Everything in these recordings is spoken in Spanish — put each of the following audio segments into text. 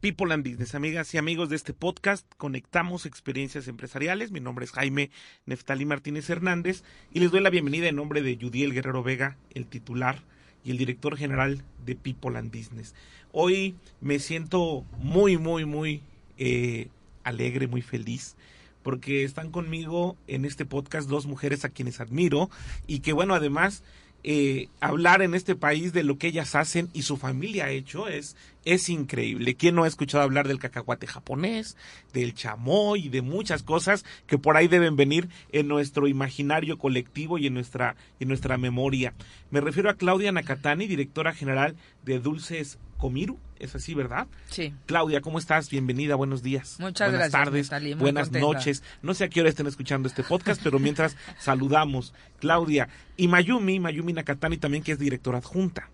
People and Business, amigas y amigos de este podcast, conectamos experiencias empresariales. Mi nombre es Jaime Neftalí Martínez Hernández y les doy la bienvenida en nombre de Judiel Guerrero Vega, el titular y el director general de People and Business. Hoy me siento muy, muy, muy eh, alegre, muy feliz porque están conmigo en este podcast dos mujeres a quienes admiro y que bueno, además eh, hablar en este país de lo que ellas hacen y su familia ha hecho es, es increíble. ¿Quién no ha escuchado hablar del cacahuate japonés, del chamoy y de muchas cosas que por ahí deben venir en nuestro imaginario colectivo y en nuestra, en nuestra memoria? Me refiero a Claudia Nakatani, directora general de Dulces Comiru, es así, ¿verdad? Sí. Claudia, ¿cómo estás? Bienvenida, buenos días. Muchas buenas gracias, tardes, Natalie, muy buenas noches. No sé a qué hora estén escuchando este podcast, pero mientras saludamos, Claudia y Mayumi, Mayumi Nakatani también que es directora adjunta.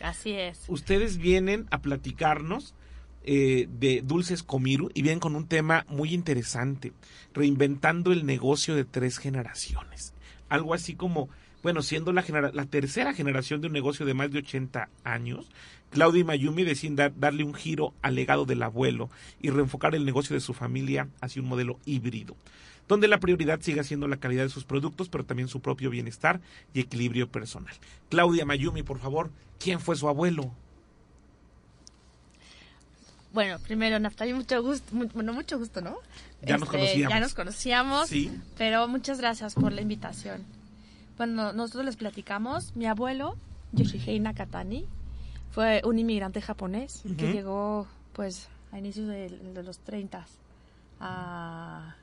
Así es. Ustedes vienen a platicarnos eh, de Dulces Comiru y vienen con un tema muy interesante, reinventando el negocio de tres generaciones. Algo así como, bueno, siendo la, genera- la tercera generación de un negocio de más de 80 años, Claudia Mayumi deciden dar- darle un giro al legado del abuelo y reenfocar el negocio de su familia hacia un modelo híbrido, donde la prioridad siga siendo la calidad de sus productos, pero también su propio bienestar y equilibrio personal. Claudia Mayumi, por favor, ¿quién fue su abuelo? Bueno, primero, Naftali, mucho gusto, mu- bueno, mucho gusto, ¿no? Ya nos Este, conocíamos. Ya nos conocíamos, Sí. pero muchas gracias por la invitación. Bueno, nosotros les platicamos, mi abuelo, Yoshihei Nakatani, fue un inmigrante japonés que llegó, pues, a inicios de, de los 30 a,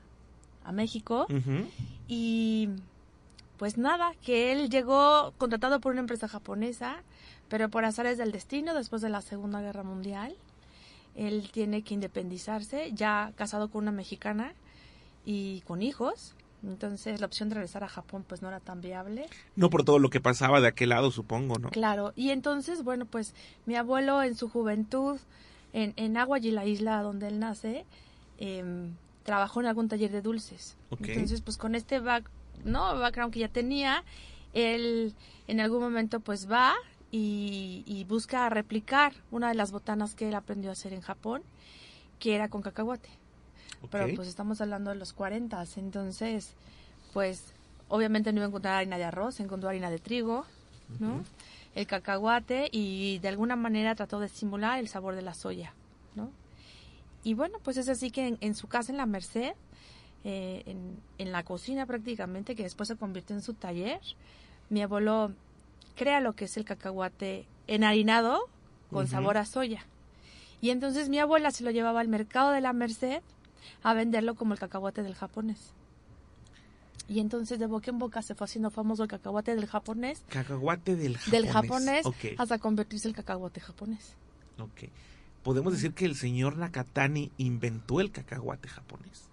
a México. Y pues nada, que él llegó contratado por una empresa japonesa, pero por azares del destino, después de la Segunda Guerra Mundial, él tiene que independizarse, ya casado con una mexicana y con hijos. Entonces la opción de regresar a Japón pues no era tan viable. No por todo lo que pasaba de aquel lado, supongo, ¿no? Claro, y entonces, bueno, pues mi abuelo en su juventud, en, en Aguayi, la isla donde él nace, em, trabajó en algún taller de dulces. Entonces, pues con este back, ¿no? background que ya tenía, él en algún momento pues va y, y busca replicar una de las botanas que él aprendió a hacer en Japón, que era con cacahuate Ok. pero pues estamos hablando de los 40, entonces pues obviamente no iba a encontrar harina de arroz, encontró harina de trigo, ¿no? El cacahuate y de alguna manera trató de simular el sabor de la soya, ¿no? Y bueno, pues es así que en, en su casa en la Merced, eh, en, en la cocina prácticamente, que después se convirtió en su taller, mi abuelo crea lo que es el cacahuate enharinado con sabor a soya. Y entonces mi abuela se lo llevaba al mercado de la Merced a venderlo como el cacahuate del japonés. Y entonces de boca en boca se fue haciendo famoso el cacahuate del japonés, Cacahuate del japonés. del japonés, hasta convertirse el cacahuate japonés. ok. Podemos decir que el señor Nakatani inventó el cacahuate japonés.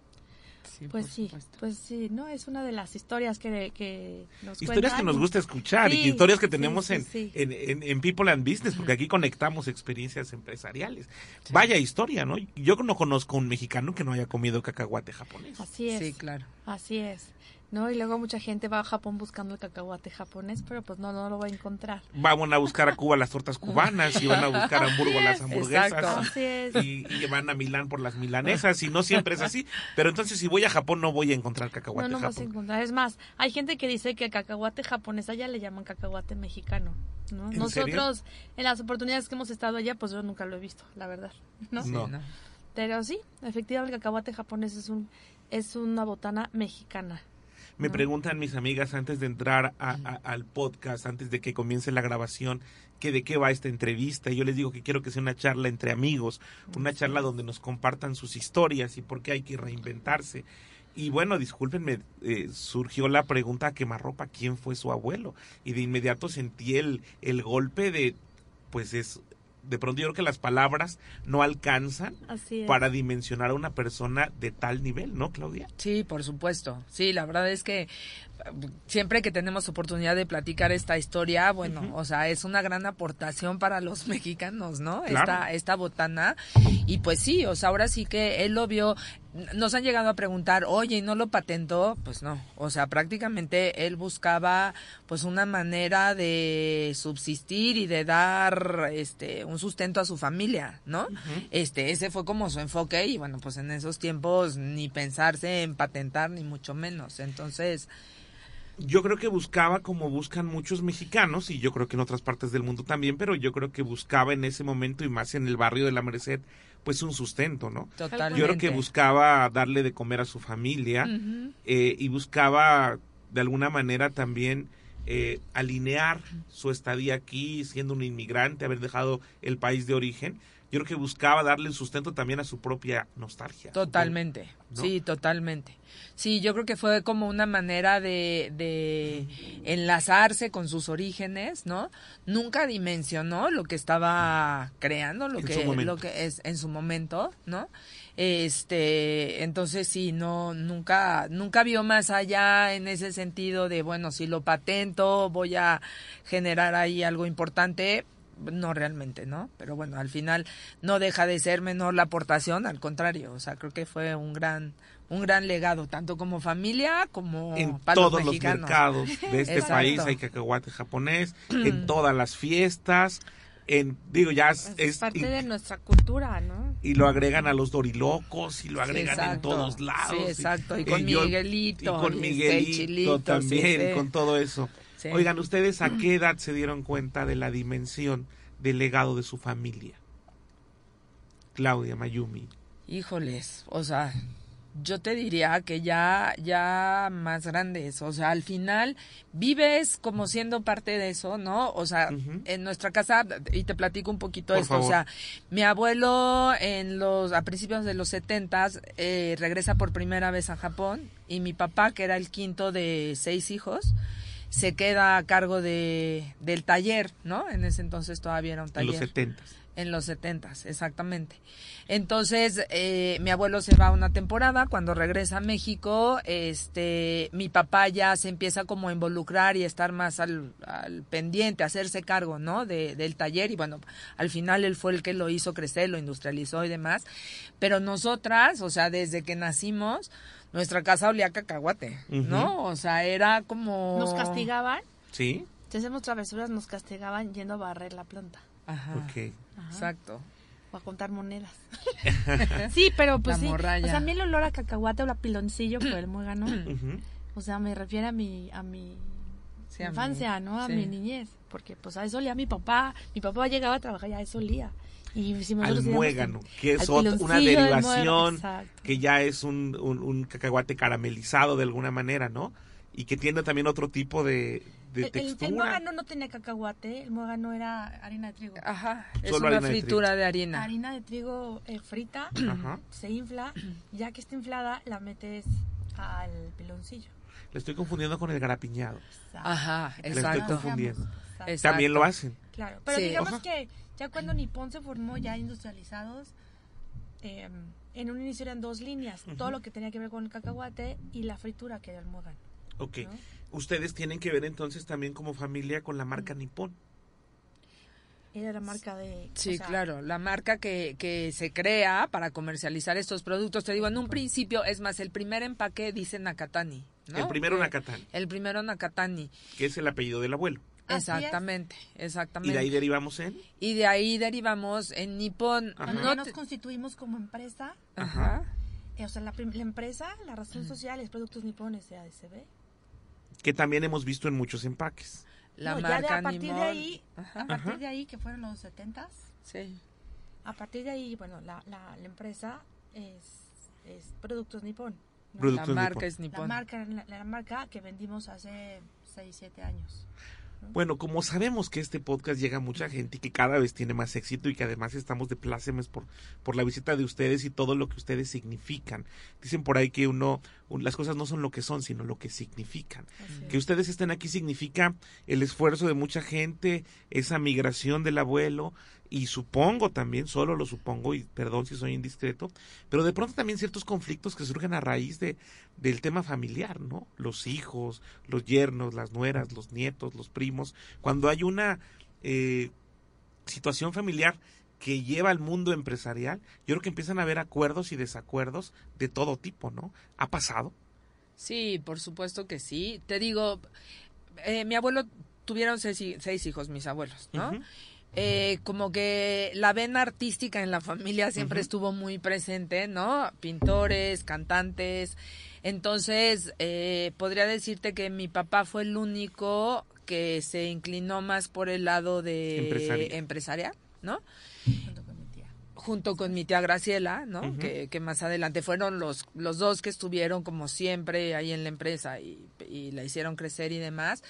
Sí, Pues sí, supuesto. pues sí, ¿no? Es una de las historias que, que nos Historias que nos gusta escuchar y Sí, historias que tenemos sí, en, sí. En, en- en People and Business, porque aquí conectamos experiencias empresariales. Vaya historia, ¿no? Yo no conozco un mexicano que no haya comido cacahuate japonés. Así es. Sí, claro. Así es. ¿No? Y luego mucha gente va a Japón buscando el cacahuate japonés, pero pues no, no lo va a encontrar. Van a buscar a Cuba las tortas cubanas y van a buscar a Hamburgo las hamburguesas. Exacto. Así es. y, y van a Milán por las milanesas y no siempre es así. Pero entonces si voy a Japón no voy a encontrar No, cacahuate no vas a encontrar. Es más, hay gente que dice que el cacahuate japonés allá le llaman cacahuate mexicano. ¿no? ¿En Nosotros, en las oportunidades que hemos estado allá, pues yo nunca lo he visto, la verdad. ¿no? Sí, No. ¿no? Pero sí, efectivamente el cacahuate japonés es un es una botana mexicana. Me preguntan mis amigas antes de entrar a- a- al podcast, antes de que comience la grabación, que de qué va esta entrevista. Y yo les digo que quiero que sea una charla entre amigos, una charla donde nos compartan sus historias y por qué hay que reinventarse. Y bueno, discúlpenme, eh, surgió la pregunta a quemarropa, ¿quién fue su abuelo? Y de inmediato sentí el, el golpe de, pues es de pronto yo creo que las palabras no alcanzan para dimensionar a una persona de tal nivel, ¿no, Claudia? Sí, por supuesto. Sí, la verdad es que siempre que tenemos oportunidad de platicar esta historia, bueno, o sea, es una gran aportación para los mexicanos, ¿no? Claro. Esta, esta botana. Y pues sí, o sea, ahora sí que él lo vio. Nos han llegado a preguntar, oye, ¿y no lo patentó? Pues no. O sea, prácticamente él buscaba pues una manera de subsistir y de dar este un sustento a su familia, ¿no? Este, ese fue como su enfoque y bueno, pues en esos tiempos ni pensarse en patentar ni mucho menos. Entonces, Yo creo que buscaba como buscan muchos mexicanos y yo creo que en otras partes del mundo también, pero yo creo que buscaba en ese momento y más en el barrio de la Merced, pues un sustento, ¿no? totalmente. Yo creo que buscaba darle de comer a su familia eh, y buscaba de alguna manera también eh, alinear su estadía aquí, siendo un inmigrante, haber dejado el país de origen. Yo creo que buscaba darle sustento también a su propia nostalgia. Totalmente, ¿no? sí, totalmente. Sí, yo creo que fue como una manera de, de enlazarse con sus orígenes, ¿no? Nunca dimensionó lo que estaba creando, lo En que, lo que es en su momento, ¿no? Este, entonces sí, no, nunca, nunca vio más allá en ese sentido de, bueno, si lo patento, voy a generar ahí algo importante, no realmente, ¿no? Pero bueno, al final no deja de ser menor la aportación, al contrario, o sea, creo que fue un gran, un gran legado, tanto como familia como en para todos los mercados de este Exacto. país hay cacahuate japonés, en todas las fiestas, en digo ya es, parte y, de nuestra cultura, ¿no? y lo agregan a los dorilocos y lo agregan en todos lados. Sí, exacto, y con Miguelito, y con y este, Miguelito Chilito, también, sí, sí. con todo eso. Sí. Oigan, ¿ustedes a qué edad se dieron cuenta de la dimensión del legado de su familia? Claudia Mayumi. Híjoles, o sea, yo te diría que ya, ya más grandes, o sea, al final vives como siendo parte de eso, ¿no? O sea, en nuestra casa, y te platico un poquito Por esto, favor. o sea, mi abuelo en los, a principios de los setentas, eh, regresa por primera vez a Japón, y mi papá, que era el quinto de seis hijos, se queda a cargo de, del taller, ¿no? En ese entonces todavía era un En taller. los setentas. En los setentas, exactamente. Entonces, eh, mi abuelo se va una temporada, cuando regresa a México, este, mi papá ya se empieza como a involucrar y a estar más al, al pendiente, a hacerse cargo, ¿no? De, del taller y bueno, al final él fue el que lo hizo crecer, lo industrializó y demás. Pero nosotras, o sea, desde que nacimos, nuestra casa olía a cacahuate, ¿no? O sea, era como... Nos castigaban, ¿Sí? si hacemos travesuras, nos castigaban yendo a barrer la planta Ajá, Ok. exacto. o a contar monedas. sí, pero pues La sí. morralla. O sea, a mí el olor a cacahuate o la piloncillo por el muégano. Ujú. O sea, me refiere a mi, a mi Sí, a mí. infancia, ¿no? A Sí. mi niñez. Porque pues a eso olía mi papá. Mi papá llegaba a trabajar y a eso olía. Y si Al muégano, que es al ot- una derivación que ya es un, un, un cacahuate caramelizado de alguna manera, ¿no? Y que tiene también otro tipo de, de El, el, textura. el muégano no tenía cacahuate, el muégano era harina de trigo. Ajá, es Solo una harina de fritura de harina. Harina de trigo eh, frita, Ajá. se infla, ya que está inflada, la metes al piloncillo. Le estoy confundiendo con el garapiñado. Ajá, Le estoy exacto. confundiendo. Exacto. Exacto. También lo hacen. Claro, pero Sí. digamos Ajá. que ya cuando Nippon se formó ya industrializados, eh, en un inicio eran dos líneas, todo lo que tenía que ver con el cacahuate y la fritura que era el. Ok. ¿no? Ustedes tienen que ver entonces también como familia con la marca Nippon. Era la marca de... Sí, o sea, claro, la marca que, que se crea para comercializar estos productos. Te digo, en un principio, es más, el primer empaque dice Nakatani. ¿No? El primero Nakatani, El primero Nakatani, que es el apellido del abuelo. Es. exactamente, Y exactamente. de ahí derivamos en. Y de ahí derivamos en Nippon. Ajá. Cuando No ya nos constituimos como empresa, Ajá. eh, o sea, la, empresa, la razón social es Productos Nipones ADCB. Que también hemos visto en muchos empaques. La No, ya marca de, a partir Nippon. de ahí, Ajá. a partir de ahí, que fueron los 70 Sí. a partir de ahí, bueno, la, la, la empresa es, es Productos Nippon. La marca Nippon. es La Nippon. marca, la, la marca que vendimos hace 6, 7 años. Bueno, como sabemos que este podcast llega a mucha gente y que cada vez tiene más éxito y que además estamos de plácemes por, por la visita de ustedes y todo lo que ustedes significan. Dicen por ahí que uno, un- las cosas no son lo que son, sino lo que significan. Que ustedes estén aquí significa el esfuerzo de mucha gente, esa migración del abuelo y supongo también, solo lo supongo, y perdón si soy indiscreto, pero de pronto también ciertos conflictos que surgen a raíz de, del tema familiar, ¿no? Los hijos, los yernos, las nueras, los nietos, los primos, cuando hay una eh, situación familiar que lleva al mundo empresarial, yo creo que empiezan a haber acuerdos y desacuerdos de todo tipo, ¿no? ¿Ha pasado? Sí, por supuesto que sí. Te digo, eh, mi abuelo tuvieron seis, seis, hijos, mis abuelos, ¿no? Eh, como que la vena artística en la familia siempre estuvo muy presente, ¿no? Pintores, cantantes. Entonces, eh, podría decirte que mi papá fue el único que se inclinó más por el lado de empresarial, ¿no? junto con mi tía Graciela, ¿no? que, que, más adelante fueron los, los dos que estuvieron como siempre ahí en la empresa y, y la hicieron crecer y demás.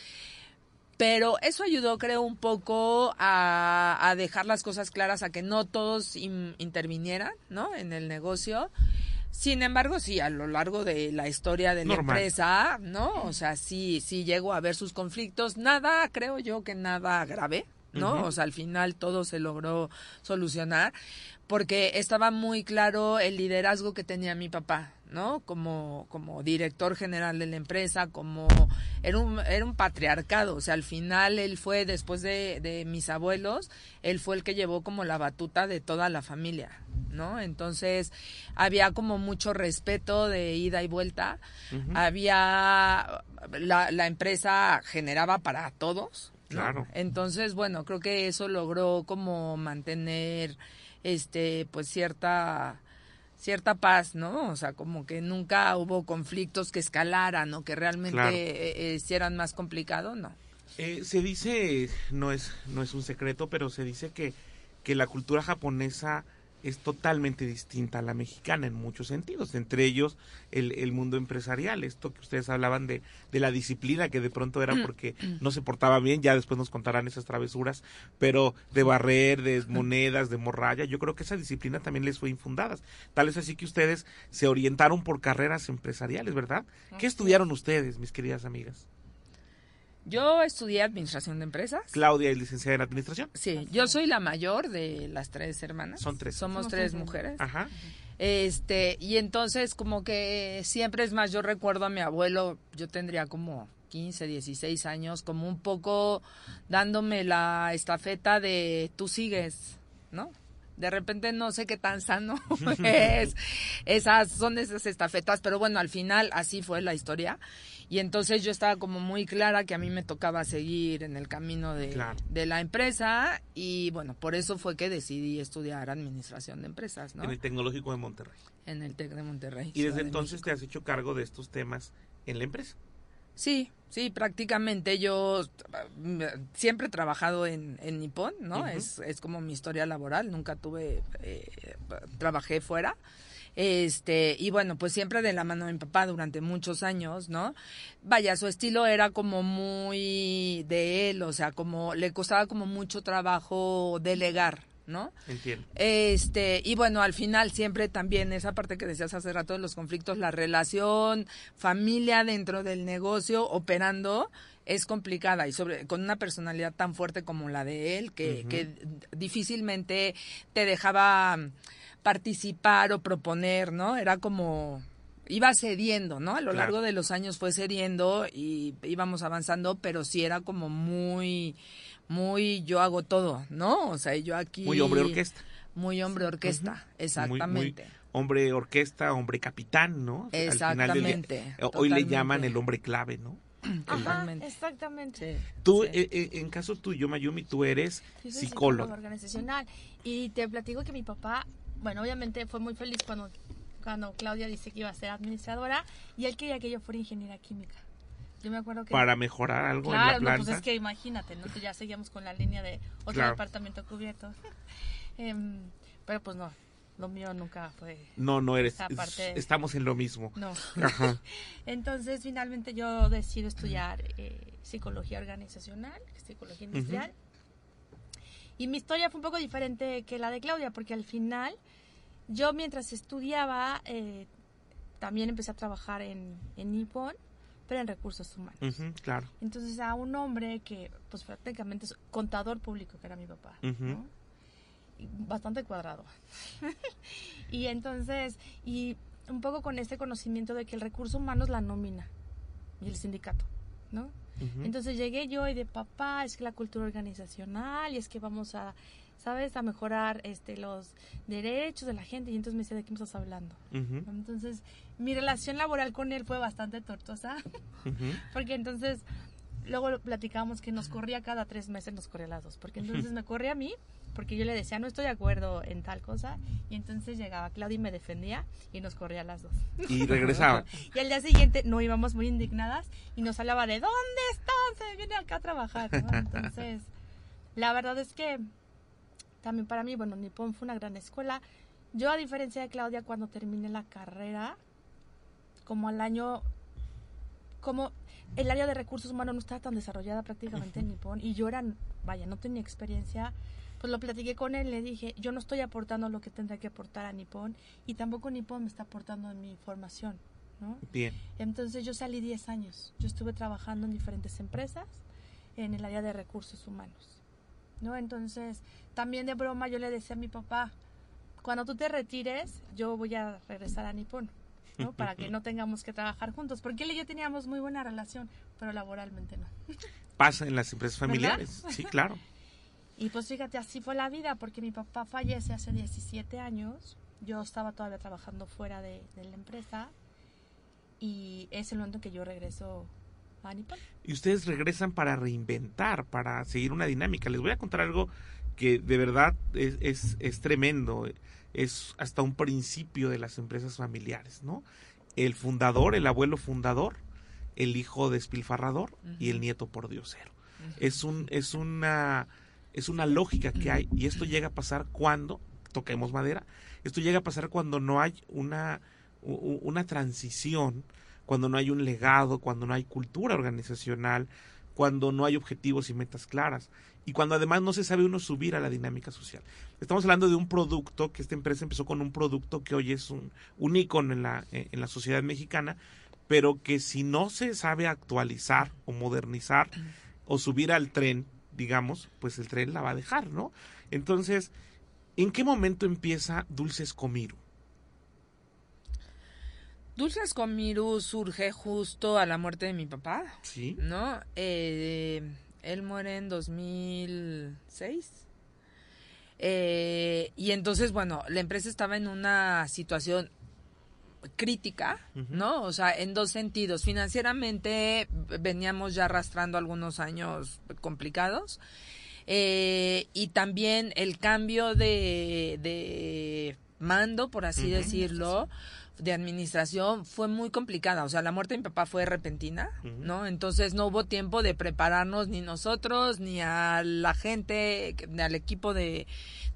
Pero eso ayudó, creo, un poco a, a dejar las cosas claras, a que no todos intervinieran, ¿no? En el negocio. Sin embargo, sí, a lo largo de la historia de la empresa, ¿no? O sea, sí, sí llegó a haber sus conflictos. Nada, creo yo que nada grave, ¿no? O sea, al final todo se logró solucionar porque estaba muy claro el liderazgo que tenía mi papá, ¿no? Como, como director general de la empresa, como era un, era un patriarcado, o sea, al final él fue, después de, de mis abuelos, él fue el que llevó como la batuta de toda la familia, ¿no? Entonces había como mucho respeto de ida y vuelta, había, la, la empresa generaba para todos, Claro. Entonces, bueno, creo que eso logró como mantener este pues cierta cierta paz, ¿no? O sea, como que nunca hubo conflictos que escalaran o que realmente eh, hicieran más complicado, no. Eh, se dice, no es, no es un secreto, pero se dice que, que la cultura japonesa es totalmente distinta a la mexicana en muchos sentidos, entre ellos el, el mundo empresarial, esto que ustedes hablaban de, de, la disciplina que de pronto era porque no se portaba bien, ya después nos contarán esas travesuras, pero de barrer, de monedas, de morralla, yo creo que esa disciplina también les fue infundada. Tal es así que ustedes se orientaron por carreras empresariales, ¿verdad? ¿Qué estudiaron ustedes, mis queridas amigas? Yo estudié administración de empresas. Claudia es licenciada en administración. Sí, yo soy la mayor de las tres hermanas. Son tres. Somos, tres, mujeres. Ajá. Este, y entonces como que siempre es más, yo recuerdo a mi abuelo, yo tendría como 15, 16 años, como un poco dándome la estafeta de tú sigues, ¿no? De repente no sé qué tan sano es. Esas son esas estafetas, pero bueno, al final así fue la historia. Y entonces yo estaba como muy clara que a mí me tocaba seguir en el camino de, de la empresa y bueno, por eso fue que decidí estudiar administración de empresas, ¿no? En el Tecnológico de Monterrey. En el TEC de Monterrey. Y desde entonces te has hecho cargo de estos temas en la empresa. Sí, sí, prácticamente yo mm, siempre he trabajado en, en Nippon, ¿no? es, es como mi historia laboral, nunca tuve, eh, trabajé fuera. Este, y bueno, pues siempre de la mano de mi papá durante muchos años, ¿no? Vaya, su estilo era como muy de él, o sea, como le costaba como mucho trabajo delegar, ¿no? Entiendo. Este, y bueno, al final siempre también esa parte que decías hace rato de los conflictos, la relación familia dentro del negocio operando es complicada y sobre con una personalidad tan fuerte como la de él que, que difícilmente te dejaba participar o proponer, ¿no? Era como iba cediendo, ¿no? A lo largo de los años fue cediendo y íbamos avanzando, pero sí era como muy muy yo hago todo, ¿no? O sea, yo aquí Muy hombre orquesta. Muy hombre orquesta, exactamente. hombre orquesta, hombre capitán, ¿no? Exactamente. hoy le llaman el hombre clave, ¿no? Ajá, exactamente. Tú, eh, eh, en caso tuyo, Mayumi, tú eres psicólogo. organizacional. Y te platico que mi papá bueno, obviamente fue muy feliz cuando, cuando Claudia dice que iba a ser administradora y él quería que yo fuera ingeniera química. Yo me acuerdo que... Para mejorar algo en la planta. Claro, pues es que imagínate, ¿no? ya seguíamos con la línea de otro departamento cubierto. Em, pero pues no, lo mío nunca fue... No, no eres... estamos en lo mismo. No. Entonces, finalmente yo decido estudiar eh, psicología organizacional, psicología industrial. Y mi historia fue un poco diferente que la de Claudia, porque al final yo mientras estudiaba eh, también empecé a trabajar en, en Nippon, pero en recursos humanos. claro. Entonces a un hombre que pues prácticamente es contador público, que era mi papá, ¿no? bastante cuadrado. y entonces, y un poco con este conocimiento de que el recurso humano es la nómina y el sindicato, ¿no? Entonces llegué yo y de papá, es que la cultura organizacional y es que vamos a, ¿sabes? A mejorar este los derechos de la gente y entonces me dice, ¿de qué me estás hablando? Entonces mi relación laboral con él fue bastante tortuosa, porque entonces luego platicábamos que nos corría cada tres meses, nos corría las dos, porque entonces me corría a mí porque yo le decía, no estoy de acuerdo en tal cosa, y entonces llegaba Claudia y me defendía y nos corría las dos. Y regresaba. y al día siguiente no íbamos muy indignadas y nos hablaba de, ¿dónde están? Se viene acá a trabajar, Entonces, la verdad es que también para mí, bueno, Nippon fue una gran escuela. Yo, a diferencia de Claudia, cuando terminé la carrera, como al año, como el área de recursos humanos no estaba tan desarrollada prácticamente en Nippon y yo era, vaya, no tenía experiencia pues lo platiqué con él, le dije, yo no estoy aportando lo que tendría que aportar a Nippon y tampoco Nippon me está aportando en mi formación, ¿no? Bien. Entonces yo salí 10 años, yo estuve trabajando en diferentes empresas en el área de recursos humanos, ¿no? Entonces, también de broma yo le decía a mi papá, cuando tú te retires, yo voy a regresar a Nippon, ¿no? Para que no tengamos que trabajar juntos, porque él y yo teníamos muy buena relación, pero laboralmente no. Pasa en las empresas familiares, sí, claro. Y pues fíjate, así fue la vida, porque mi papá fallece hace 17 años, yo estaba todavía trabajando fuera de, la empresa y es el momento que yo regreso a Nippon. Y ustedes regresan para reinventar, para seguir una dinámica. Les voy a contar algo que de verdad es, es, es tremendo, es hasta un principio de las empresas familiares, ¿no? El fundador, el abuelo fundador, el hijo despilfarrador y el nieto por diosero. Es un, es una es una lógica que hay y esto llega a pasar cuando, toquemos madera, esto llega a pasar cuando no hay una, una transición, cuando no hay un legado, cuando no hay cultura organizacional, cuando no hay objetivos y metas claras y cuando además no se sabe uno subir a la dinámica social. Estamos hablando de un producto, que esta empresa empezó con un producto que hoy es un, un ícono en la, en la sociedad mexicana, pero que si no se sabe actualizar o modernizar o subir al tren digamos, pues el tren la va a dejar, ¿no? Entonces, ¿en qué momento empieza Dulces Comiru? Dulces Comiru surge justo a la muerte de mi papá. Sí. ¿No? Eh, él muere en 2006. Eh, y entonces, bueno, la empresa estaba en una situación crítica, ¿no? O sea, en dos sentidos. Financieramente veníamos ya arrastrando algunos años complicados. Eh, y también el cambio de, de mando, por así decirlo, de administración fue muy complicada. O sea, la muerte de mi papá fue repentina, ¿no? Entonces no hubo tiempo de prepararnos ni nosotros, ni a la gente, ni al equipo de,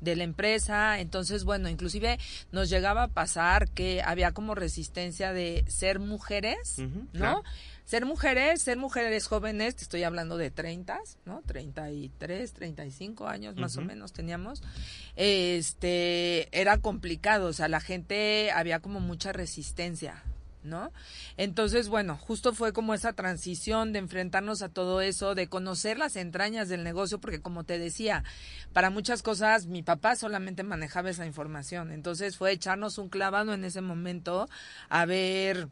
de la empresa. Entonces, bueno, inclusive nos llegaba a pasar que había como resistencia de ser mujeres, ¿no? Ser mujeres, ser mujeres jóvenes, te estoy hablando de 30, ¿no? 33, 35 años más o menos teníamos. Este, era complicado, o sea, la gente había como mucha resistencia, ¿no? Entonces, bueno, justo fue como esa transición de enfrentarnos a todo eso, de conocer las entrañas del negocio, porque como te decía, para muchas cosas mi papá solamente manejaba esa información. Entonces fue echarnos un clavado en ese momento a ver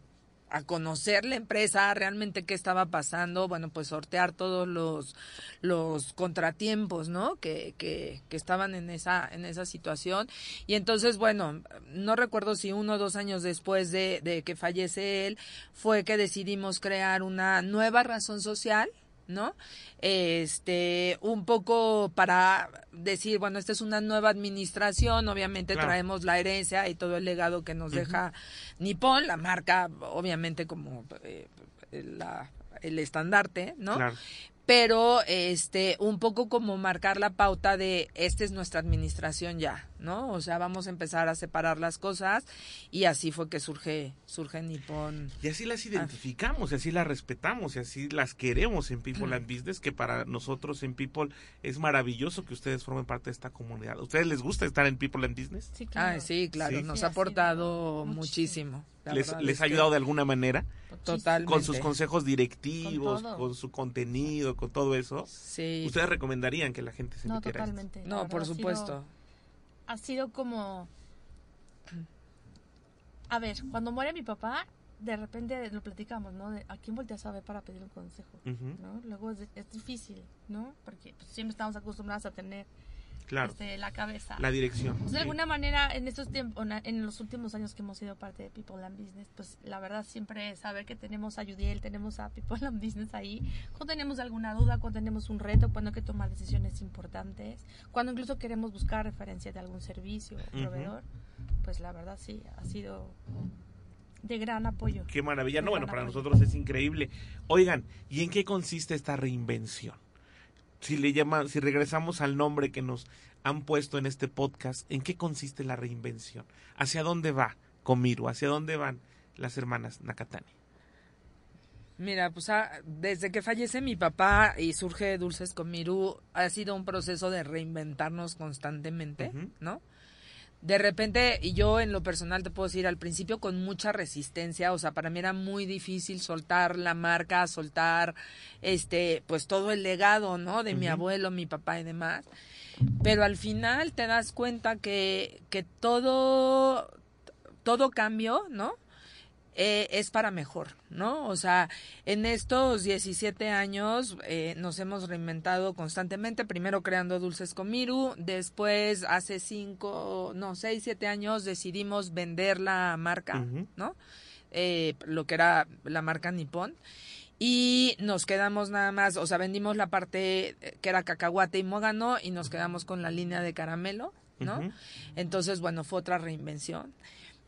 a conocer la empresa, realmente qué estaba pasando, bueno, pues sortear todos los, los contratiempos, ¿no? Que, que, que estaban en esa, en esa situación. Y entonces, bueno, no recuerdo si uno o dos años después de, de que fallece él, fue que decidimos crear una nueva razón social, ¿no? Este, un poco para decir, bueno, esta es una nueva administración, obviamente traemos la herencia y todo el legado que nos deja Nippon, la marca, obviamente como eh, la, el estandarte, ¿no? Claro pero este un poco como marcar la pauta de esta es nuestra administración ya, ¿no? O sea, vamos a empezar a separar las cosas y así fue que surge surge Nippon. Y así las identificamos, y así las respetamos, y así las queremos en People and Business, que para nosotros en People es maravilloso que ustedes formen parte de esta comunidad. ¿A ustedes les gusta estar en People and Business? Sí, claro. sí, claro, nos ha aportado muchísimo. ¿Les, les ha ayudado de alguna manera? Totalmente. Con sus consejos directivos, con, su contenido, con todo eso. Sí. ¿Ustedes recomendarían que la gente se no, metiera totalmente. No, por supuesto. ha sido como... A ver, cuando muere mi papá, de repente lo platicamos, ¿no? De, ¿A quién volteas a ver para pedir un consejo? ¿no? Luego es, es difícil, ¿no? Porque pues, siempre estamos acostumbrados a tener Claro. este, la cabeza. La dirección. Pues, de alguna manera, en estos tiempos, en los últimos años que hemos sido parte de People and Business, pues la verdad siempre saber que tenemos a Yudiel, tenemos a People and Business ahí, cuando tenemos alguna duda, cuando tenemos un reto, cuando hay que tomar decisiones importantes, cuando incluso queremos buscar referencia de algún servicio o proveedor, pues la verdad sí, ha sido de gran apoyo. Qué maravilla. No, bueno, para apoyo. nosotros es increíble. Oigan, ¿y en qué consiste esta reinvención? Si le llaman, si regresamos al nombre que nos han puesto en este podcast, ¿en qué consiste la reinvención? ¿Hacia dónde va Comiru? ¿Hacia dónde van las hermanas Nakatani? Mira, pues ah, desde que fallece mi papá y surge Dulces con Mirú, ha sido un proceso de reinventarnos constantemente. ¿no? De repente, y yo en lo personal te puedo decir, al principio con mucha resistencia, o sea, para mí era muy difícil soltar la marca, soltar, este, pues todo el legado, ¿no? De mi abuelo, mi papá y demás. Pero al final te das cuenta que, que todo, todo cambio, ¿no? Eh, es para mejor, ¿no? O sea, en estos 17 años eh, nos hemos reinventado constantemente, primero creando Dulces con Miru, después hace 5, no, 6, 7 años decidimos vender la marca. ¿no? Eh, lo que era la marca Nippon. Y nos quedamos nada más, o sea, vendimos la parte eh, que era cacahuate y mogano y nos quedamos con la línea de caramelo, ¿no? Entonces, bueno, fue otra reinvención.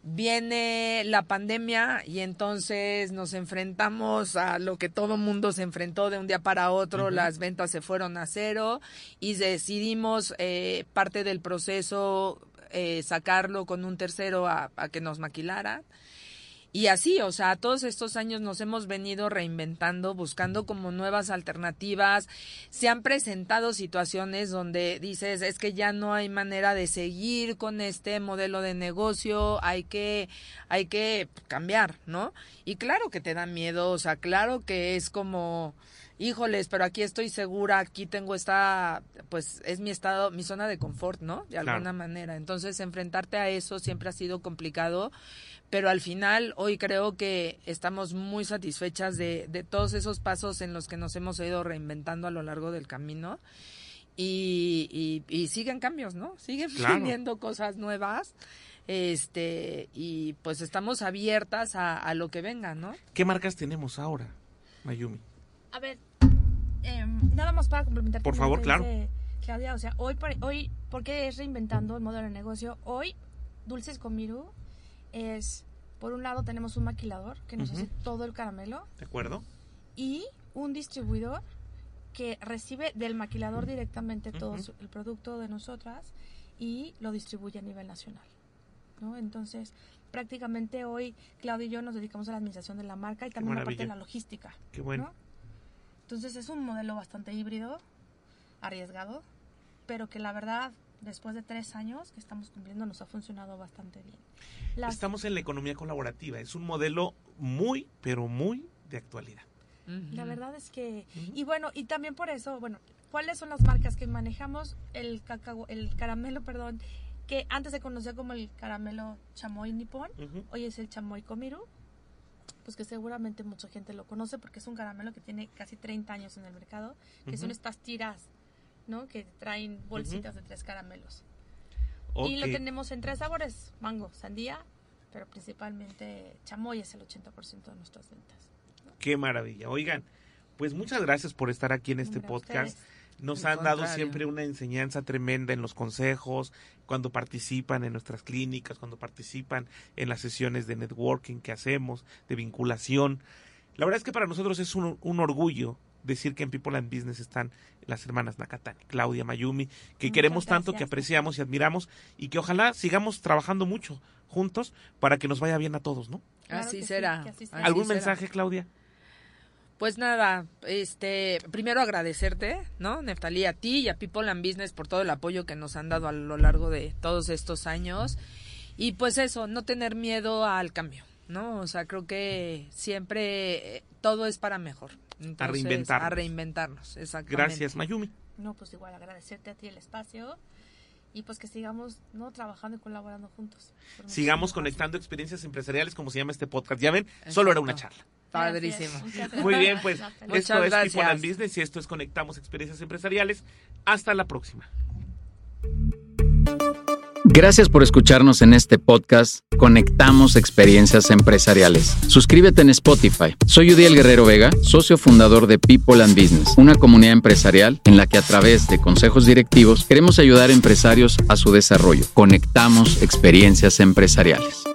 Viene la pandemia y entonces nos enfrentamos a lo que todo mundo se enfrentó de un día para otro, las ventas se fueron a cero y decidimos eh, parte del proceso eh, sacarlo con un tercero a, a que nos maquilara. Y así, o sea, todos estos años nos hemos venido reinventando, buscando como nuevas alternativas. Se han presentado situaciones donde dices, es que ya no hay manera de seguir con este modelo de negocio, hay que, hay que cambiar, ¿no? Y claro que te da miedo, o sea, claro que es como, híjoles, pero aquí estoy segura, aquí tengo esta, pues es mi estado, mi zona de confort, ¿no? De Claro. alguna manera. Entonces, enfrentarte a eso siempre ha sido complicado, pero al final hoy creo que estamos muy satisfechas de, de todos esos pasos en los que nos hemos ido reinventando a lo largo del camino. Y, y, y siguen cambios, ¿no? Siguen Claro. viniendo cosas nuevas. Este, y pues estamos abiertas a, a lo que venga, ¿no? ¿Qué marcas tenemos ahora, Mayumi? A ver, em, nada más para complementar. Por favor, claro. Claudia, o sea, hoy, hoy, ¿por qué es reinventando el modelo de negocio? Hoy, Dulces con Miru es, por un lado, tenemos un maquilador que nos hace todo el caramelo ¿De acuerdo? y un distribuidor que recibe del maquilador directamente todo su- el producto de nosotras y lo distribuye a nivel nacional. ¿no? Entonces, prácticamente hoy Claudia y yo nos dedicamos a la administración de la marca y también la parte de la logística. Qué bueno. ¿no? Entonces es un modelo bastante híbrido, arriesgado, pero que la verdad, después de tres años que estamos cumpliendo, nos ha funcionado bastante bien. Las- Estamos en la economía colaborativa. Es un modelo muy, pero muy de actualidad. La verdad es que, y bueno, y también por eso, bueno, ¿cuáles son las marcas que manejamos? El cacao, el caramelo, perdón, que antes se conocía como el caramelo chamoy nipón, hoy es el chamoy komiru, pues que seguramente mucha gente lo conoce porque es un caramelo que tiene casi 30 años en el mercado, que son estas tiras, ¿no? Que traen bolsitas de tres caramelos. Y lo tenemos en tres sabores, mango, sandía, pero principalmente chamoy es el 80% de nuestras ventas. Qué maravilla. Oigan, pues muchas gracias por estar aquí en este podcast. ustedes. Nos han dado siempre una enseñanza tremenda en los consejos, cuando participan en nuestras clínicas, cuando participan en las sesiones de networking que hacemos, de vinculación. La verdad es que para nosotros es un, un orgullo decir que en People and Business están las hermanas Nakatani, Claudia Mayumi, que Muchas queremos tanto, que apreciamos y admiramos y que ojalá sigamos trabajando mucho juntos para que nos vaya bien a todos, ¿no? Claro así sí, será. así ¿Algún será. mensaje, Claudia? Pues nada, este, primero agradecerte, ¿no? Neftalí, a ti y a People and Business por todo el apoyo que nos han dado a lo largo de todos estos años. Y pues eso, no tener miedo al cambio, ¿no? O sea, creo que siempre eh, todo es para mejor. Entonces, reinventarnos. A reinventarnos, exactamente. Gracias, Mayumi. No, pues igual agradecerte a ti el espacio y pues que sigamos no trabajando y colaborando juntos. Sigamos conectando experiencias empresariales, como se llama este podcast. Ya ven, solo era una charla. Padrísimo. Gracias, gracias. Muy bien, pues esto Muchas es People gracias. and Business y esto es Conectamos Experiencias Empresariales. Hasta la próxima. Gracias por escucharnos en este podcast Conectamos Experiencias Empresariales. Suscríbete en Spotify. Soy Udiel Guerrero Vega, socio fundador de People and Business, una comunidad empresarial en la que a través de consejos directivos queremos ayudar a empresarios a su desarrollo. Conectamos Experiencias Empresariales.